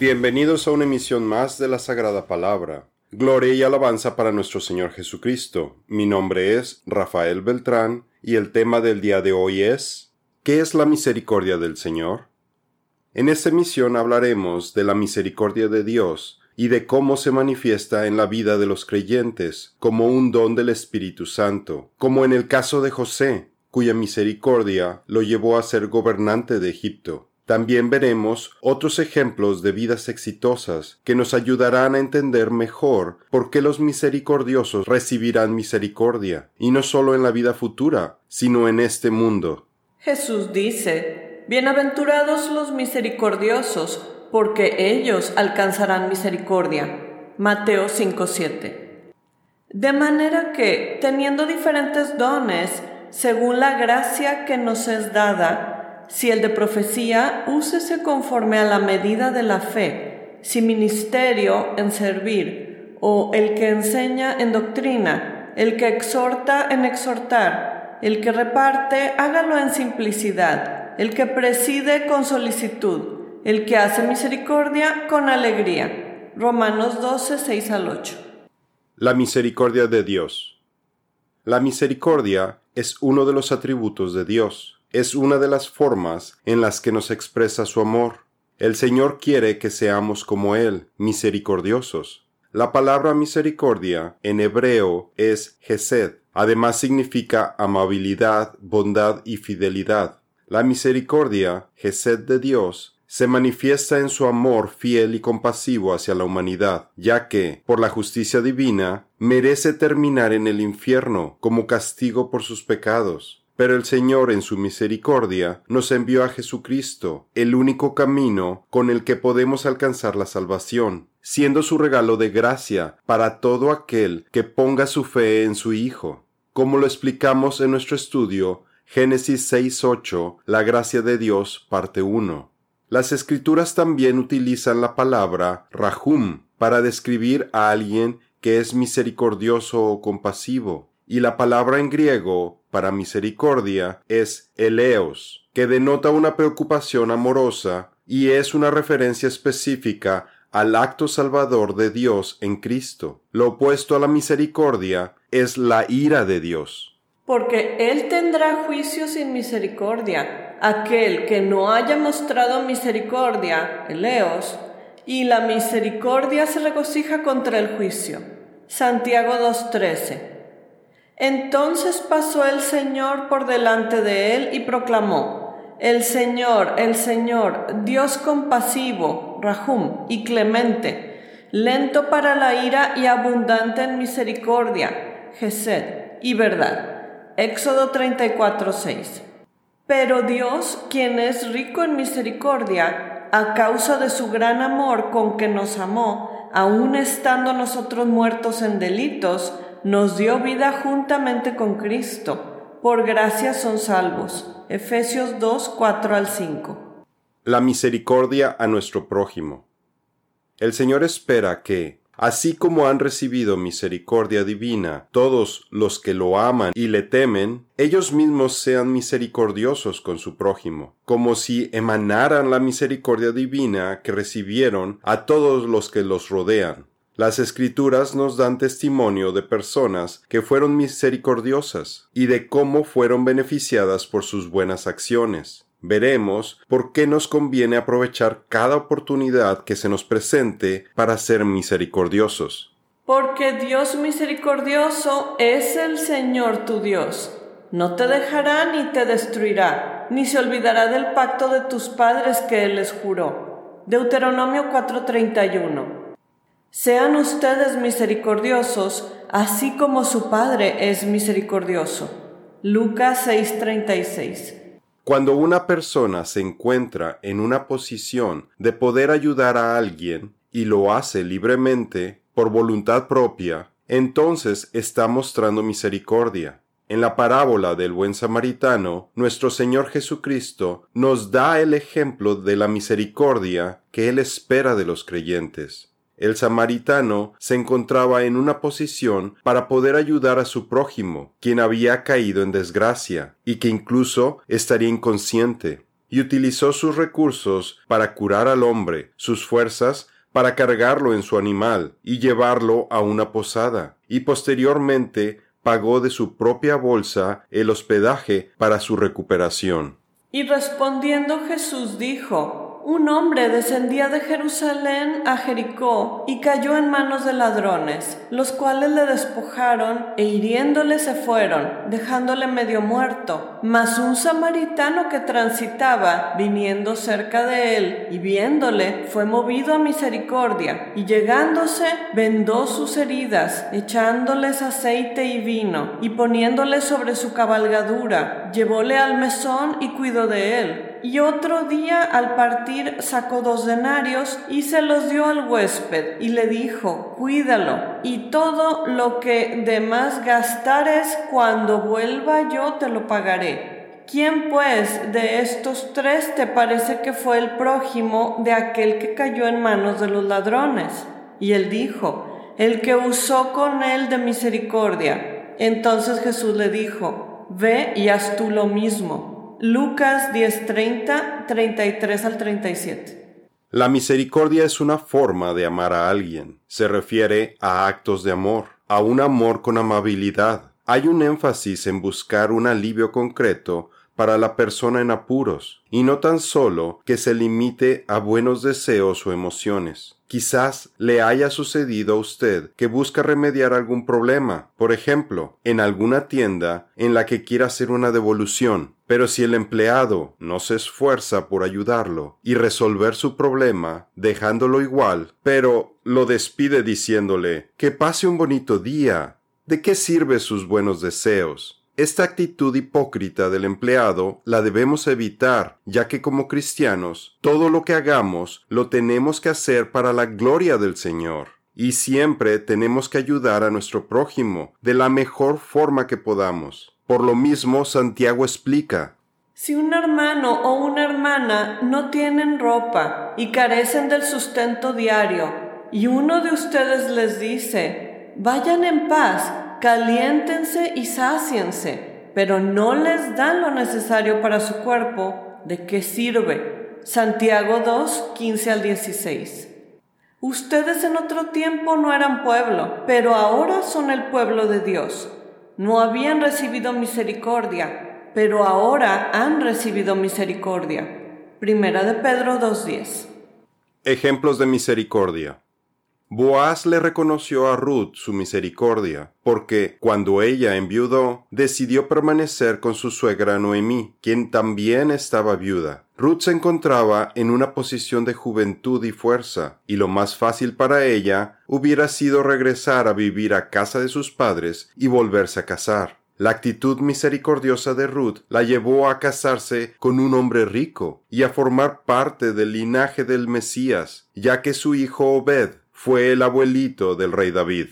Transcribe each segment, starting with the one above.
Bienvenidos a una emisión más de la Sagrada Palabra. Gloria y alabanza para nuestro Señor Jesucristo. Mi nombre es Rafael Beltrán y el tema del día de hoy es ¿Qué es la misericordia del Señor? En esta emisión hablaremos de la misericordia de Dios y de cómo se manifiesta en la vida de los creyentes como un don del Espíritu Santo, como en el caso de José, cuya misericordia lo llevó a ser gobernante de Egipto. También veremos otros ejemplos de vidas exitosas que nos ayudarán a entender mejor por qué los misericordiosos recibirán misericordia, y no solo en la vida futura, sino en este mundo. Jesús dice, Bienaventurados los misericordiosos, porque ellos alcanzarán misericordia. Mateo 5:7. De manera que, teniendo diferentes dones, según la gracia que nos es dada, si el de profecía, úsese conforme a la medida de la fe, si ministerio en servir, o el que enseña en doctrina, el que exhorta en exhortar, el que reparte, hágalo en simplicidad, el que preside con solicitud, el que hace misericordia con alegría. Romanos 12, 6 al 8. La misericordia de Dios. La misericordia es uno de los atributos de Dios es una de las formas en las que nos expresa su amor. El Señor quiere que seamos como Él, misericordiosos. La palabra misericordia en hebreo es gesed. Además significa amabilidad, bondad y fidelidad. La misericordia, gesed de Dios, se manifiesta en su amor fiel y compasivo hacia la humanidad, ya que, por la justicia divina, merece terminar en el infierno como castigo por sus pecados. Pero el Señor en su misericordia nos envió a Jesucristo, el único camino con el que podemos alcanzar la salvación, siendo su regalo de gracia para todo aquel que ponga su fe en su Hijo. Como lo explicamos en nuestro estudio, Génesis 6.8, la gracia de Dios, parte 1. Las escrituras también utilizan la palabra rahum para describir a alguien que es misericordioso o compasivo, y la palabra en griego para misericordia es eleos, que denota una preocupación amorosa y es una referencia específica al acto salvador de Dios en Cristo. Lo opuesto a la misericordia es la ira de Dios. Porque Él tendrá juicio sin misericordia. Aquel que no haya mostrado misericordia, eleos, y la misericordia se regocija contra el juicio. Santiago 2.13 entonces pasó el Señor por delante de él y proclamó, El Señor, el Señor, Dios compasivo, Rahum, y clemente, lento para la ira y abundante en misericordia, Gesed, y verdad. Éxodo 34, 6. Pero Dios, quien es rico en misericordia, a causa de su gran amor con que nos amó, aun estando nosotros muertos en delitos, nos dio vida juntamente con Cristo. Por gracia son salvos. Efesios 2, 4 al 5. La misericordia a nuestro prójimo. El Señor espera que, así como han recibido misericordia divina todos los que lo aman y le temen, ellos mismos sean misericordiosos con su prójimo, como si emanaran la misericordia divina que recibieron a todos los que los rodean. Las escrituras nos dan testimonio de personas que fueron misericordiosas y de cómo fueron beneficiadas por sus buenas acciones. Veremos por qué nos conviene aprovechar cada oportunidad que se nos presente para ser misericordiosos. Porque Dios misericordioso es el Señor tu Dios. No te dejará ni te destruirá, ni se olvidará del pacto de tus padres que Él les juró. Deuteronomio 4:31 sean ustedes misericordiosos, así como su Padre es misericordioso. Lucas 6:36 Cuando una persona se encuentra en una posición de poder ayudar a alguien y lo hace libremente, por voluntad propia, entonces está mostrando misericordia. En la parábola del buen samaritano, nuestro Señor Jesucristo nos da el ejemplo de la misericordia que Él espera de los creyentes el samaritano se encontraba en una posición para poder ayudar a su prójimo, quien había caído en desgracia y que incluso estaría inconsciente. y utilizó sus recursos para curar al hombre, sus fuerzas para cargarlo en su animal y llevarlo a una posada, y posteriormente pagó de su propia bolsa el hospedaje para su recuperación. Y respondiendo Jesús dijo, un hombre descendía de Jerusalén a Jericó y cayó en manos de ladrones, los cuales le despojaron e hiriéndole se fueron, dejándole medio muerto. Mas un samaritano que transitaba, viniendo cerca de él y viéndole, fue movido a misericordia, y llegándose, vendó sus heridas, echándoles aceite y vino, y poniéndole sobre su cabalgadura, llevóle al mesón y cuidó de él. Y otro día al partir sacó dos denarios y se los dio al huésped y le dijo, cuídalo, y todo lo que de más gastares cuando vuelva yo te lo pagaré. ¿Quién pues de estos tres te parece que fue el prójimo de aquel que cayó en manos de los ladrones? Y él dijo, el que usó con él de misericordia. Entonces Jesús le dijo, ve y haz tú lo mismo. Lucas 10:30, 33 al 37. La misericordia es una forma de amar a alguien. Se refiere a actos de amor, a un amor con amabilidad. Hay un énfasis en buscar un alivio concreto para la persona en apuros, y no tan solo que se limite a buenos deseos o emociones. Quizás le haya sucedido a usted que busca remediar algún problema, por ejemplo, en alguna tienda en la que quiera hacer una devolución, pero si el empleado no se esfuerza por ayudarlo y resolver su problema, dejándolo igual, pero lo despide diciéndole que pase un bonito día, ¿de qué sirve sus buenos deseos? Esta actitud hipócrita del empleado la debemos evitar, ya que como cristianos, todo lo que hagamos lo tenemos que hacer para la gloria del Señor. Y siempre tenemos que ayudar a nuestro prójimo de la mejor forma que podamos. Por lo mismo, Santiago explica, si un hermano o una hermana no tienen ropa y carecen del sustento diario, y uno de ustedes les dice, vayan en paz, caliéntense y sáciense, pero no les dan lo necesario para su cuerpo, ¿de qué sirve? Santiago 2, 15 al 16. Ustedes en otro tiempo no eran pueblo, pero ahora son el pueblo de Dios. No habían recibido misericordia, pero ahora han recibido misericordia. Primera de Pedro 2.10. Ejemplos de misericordia. Boaz le reconoció a Ruth su misericordia, porque cuando ella enviudó, decidió permanecer con su suegra Noemí, quien también estaba viuda. Ruth se encontraba en una posición de juventud y fuerza, y lo más fácil para ella hubiera sido regresar a vivir a casa de sus padres y volverse a casar. La actitud misericordiosa de Ruth la llevó a casarse con un hombre rico y a formar parte del linaje del Mesías, ya que su hijo Obed fue el abuelito del rey David.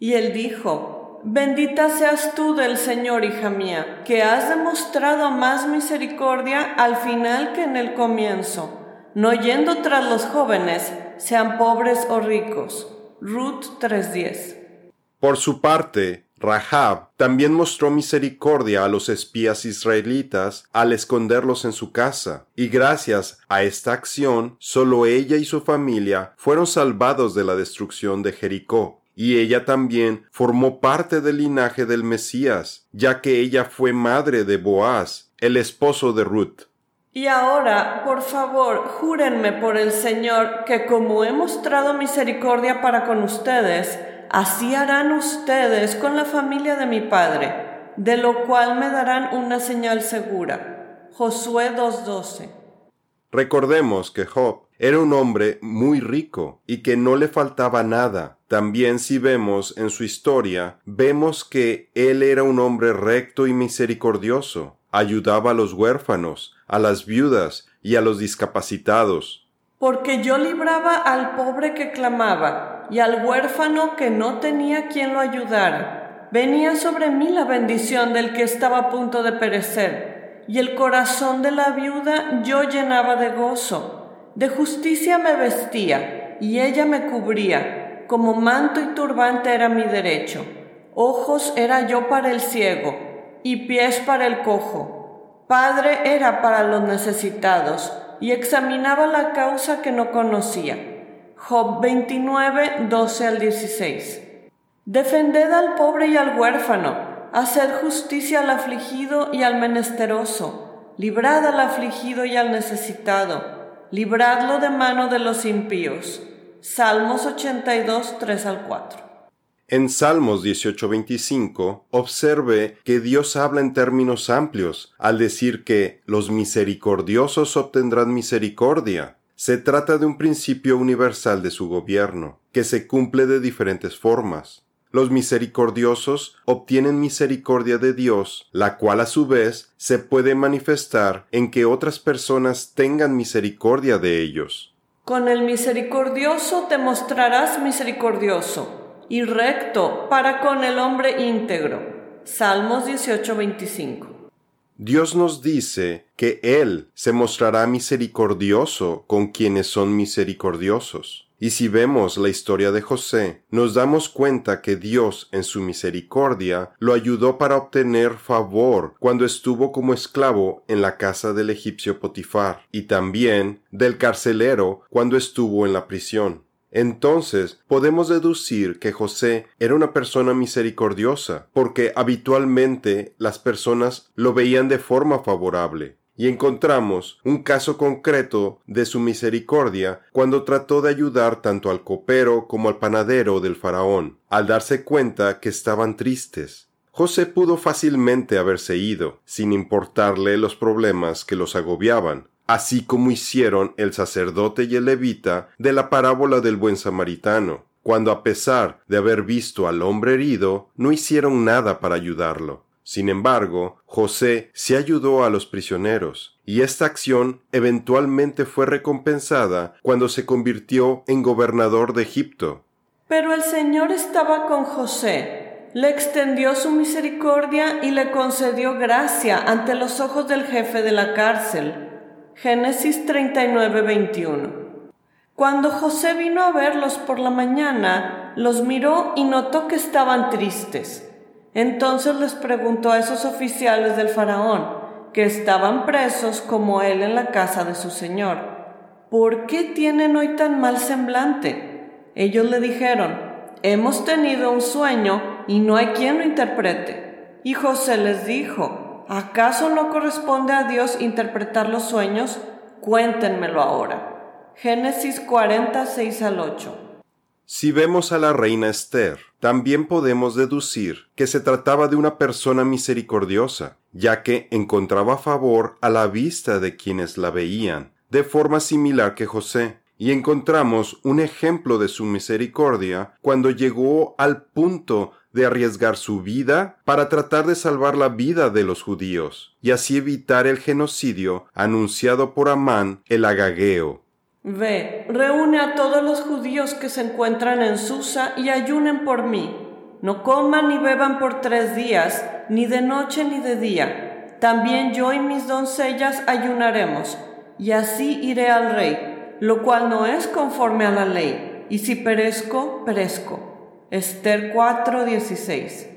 Y él dijo, Bendita seas tú del Señor, hija mía, que has demostrado más misericordia al final que en el comienzo, no yendo tras los jóvenes, sean pobres o ricos. Ruth 3:10. Por su parte, Rahab también mostró misericordia a los espías israelitas al esconderlos en su casa, y gracias a esta acción solo ella y su familia fueron salvados de la destrucción de Jericó. Y ella también formó parte del linaje del Mesías, ya que ella fue madre de Boaz, el esposo de Ruth. Y ahora, por favor, júrenme por el Señor que como he mostrado misericordia para con ustedes, así harán ustedes con la familia de mi padre, de lo cual me darán una señal segura. Josué 2.12. Recordemos que Job era un hombre muy rico y que no le faltaba nada. También si vemos en su historia, vemos que él era un hombre recto y misericordioso. Ayudaba a los huérfanos, a las viudas y a los discapacitados porque yo libraba al pobre que clamaba y al huérfano que no tenía quien lo ayudara. Venía sobre mí la bendición del que estaba a punto de perecer, y el corazón de la viuda yo llenaba de gozo. De justicia me vestía, y ella me cubría, como manto y turbante era mi derecho. Ojos era yo para el ciego, y pies para el cojo Padre era para los necesitados y examinaba la causa que no conocía. Job 29, 12 al 16. Defended al pobre y al huérfano, haced justicia al afligido y al menesteroso, librad al afligido y al necesitado, libradlo de mano de los impíos. Salmos 82, 3 al 4. En Salmos 18:25 observe que Dios habla en términos amplios al decir que los misericordiosos obtendrán misericordia. Se trata de un principio universal de su gobierno, que se cumple de diferentes formas. Los misericordiosos obtienen misericordia de Dios, la cual a su vez se puede manifestar en que otras personas tengan misericordia de ellos. Con el misericordioso te mostrarás misericordioso y recto para con el hombre íntegro. Salmos 18:25. Dios nos dice que Él se mostrará misericordioso con quienes son misericordiosos. Y si vemos la historia de José, nos damos cuenta que Dios en su misericordia lo ayudó para obtener favor cuando estuvo como esclavo en la casa del egipcio Potifar, y también del carcelero cuando estuvo en la prisión. Entonces podemos deducir que José era una persona misericordiosa, porque habitualmente las personas lo veían de forma favorable. Y encontramos un caso concreto de su misericordia cuando trató de ayudar tanto al copero como al panadero del faraón, al darse cuenta que estaban tristes. José pudo fácilmente haberse ido, sin importarle los problemas que los agobiaban, así como hicieron el sacerdote y el levita de la parábola del buen samaritano, cuando a pesar de haber visto al hombre herido, no hicieron nada para ayudarlo. Sin embargo, José se ayudó a los prisioneros, y esta acción eventualmente fue recompensada cuando se convirtió en gobernador de Egipto. Pero el Señor estaba con José, le extendió su misericordia y le concedió gracia ante los ojos del jefe de la cárcel Génesis 39, 21. Cuando José vino a verlos por la mañana, los miró y notó que estaban tristes. Entonces les preguntó a esos oficiales del faraón, que estaban presos como él en la casa de su señor, ¿por qué tienen hoy tan mal semblante? Ellos le dijeron, hemos tenido un sueño y no hay quien lo interprete. Y José les dijo, ¿acaso no corresponde a Dios interpretar los sueños? Cuéntenmelo ahora. Génesis 46 al 8. Si vemos a la reina Esther, también podemos deducir que se trataba de una persona misericordiosa, ya que encontraba favor a la vista de quienes la veían, de forma similar que José, y encontramos un ejemplo de su misericordia cuando llegó al punto de arriesgar su vida para tratar de salvar la vida de los judíos y así evitar el genocidio anunciado por Amán el agageo. Ve, reúne a todos los judíos que se encuentran en Susa y ayunen por mí. No coman ni beban por tres días, ni de noche ni de día. También yo y mis doncellas ayunaremos, y así iré al rey, lo cual no es conforme a la ley, y si perezco, perezco. Esther 4:16.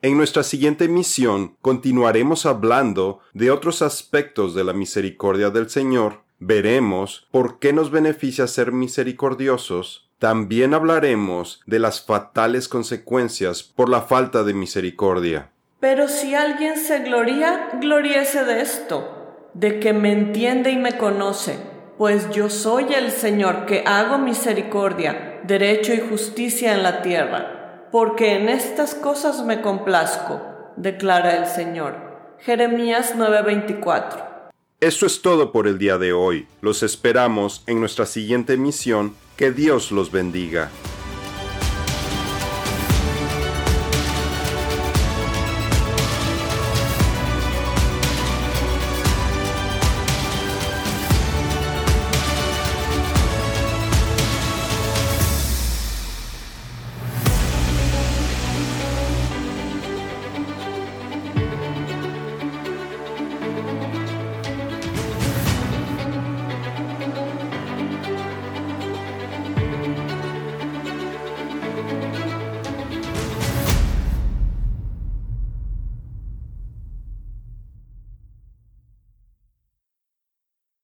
En nuestra siguiente misión continuaremos hablando de otros aspectos de la misericordia del Señor, veremos por qué nos beneficia ser misericordiosos, también hablaremos de las fatales consecuencias por la falta de misericordia. Pero si alguien se gloria, gloríese de esto, de que me entiende y me conoce, pues yo soy el Señor que hago misericordia derecho y justicia en la tierra, porque en estas cosas me complazco, declara el Señor. Jeremías 9:24. Eso es todo por el día de hoy. Los esperamos en nuestra siguiente misión. Que Dios los bendiga.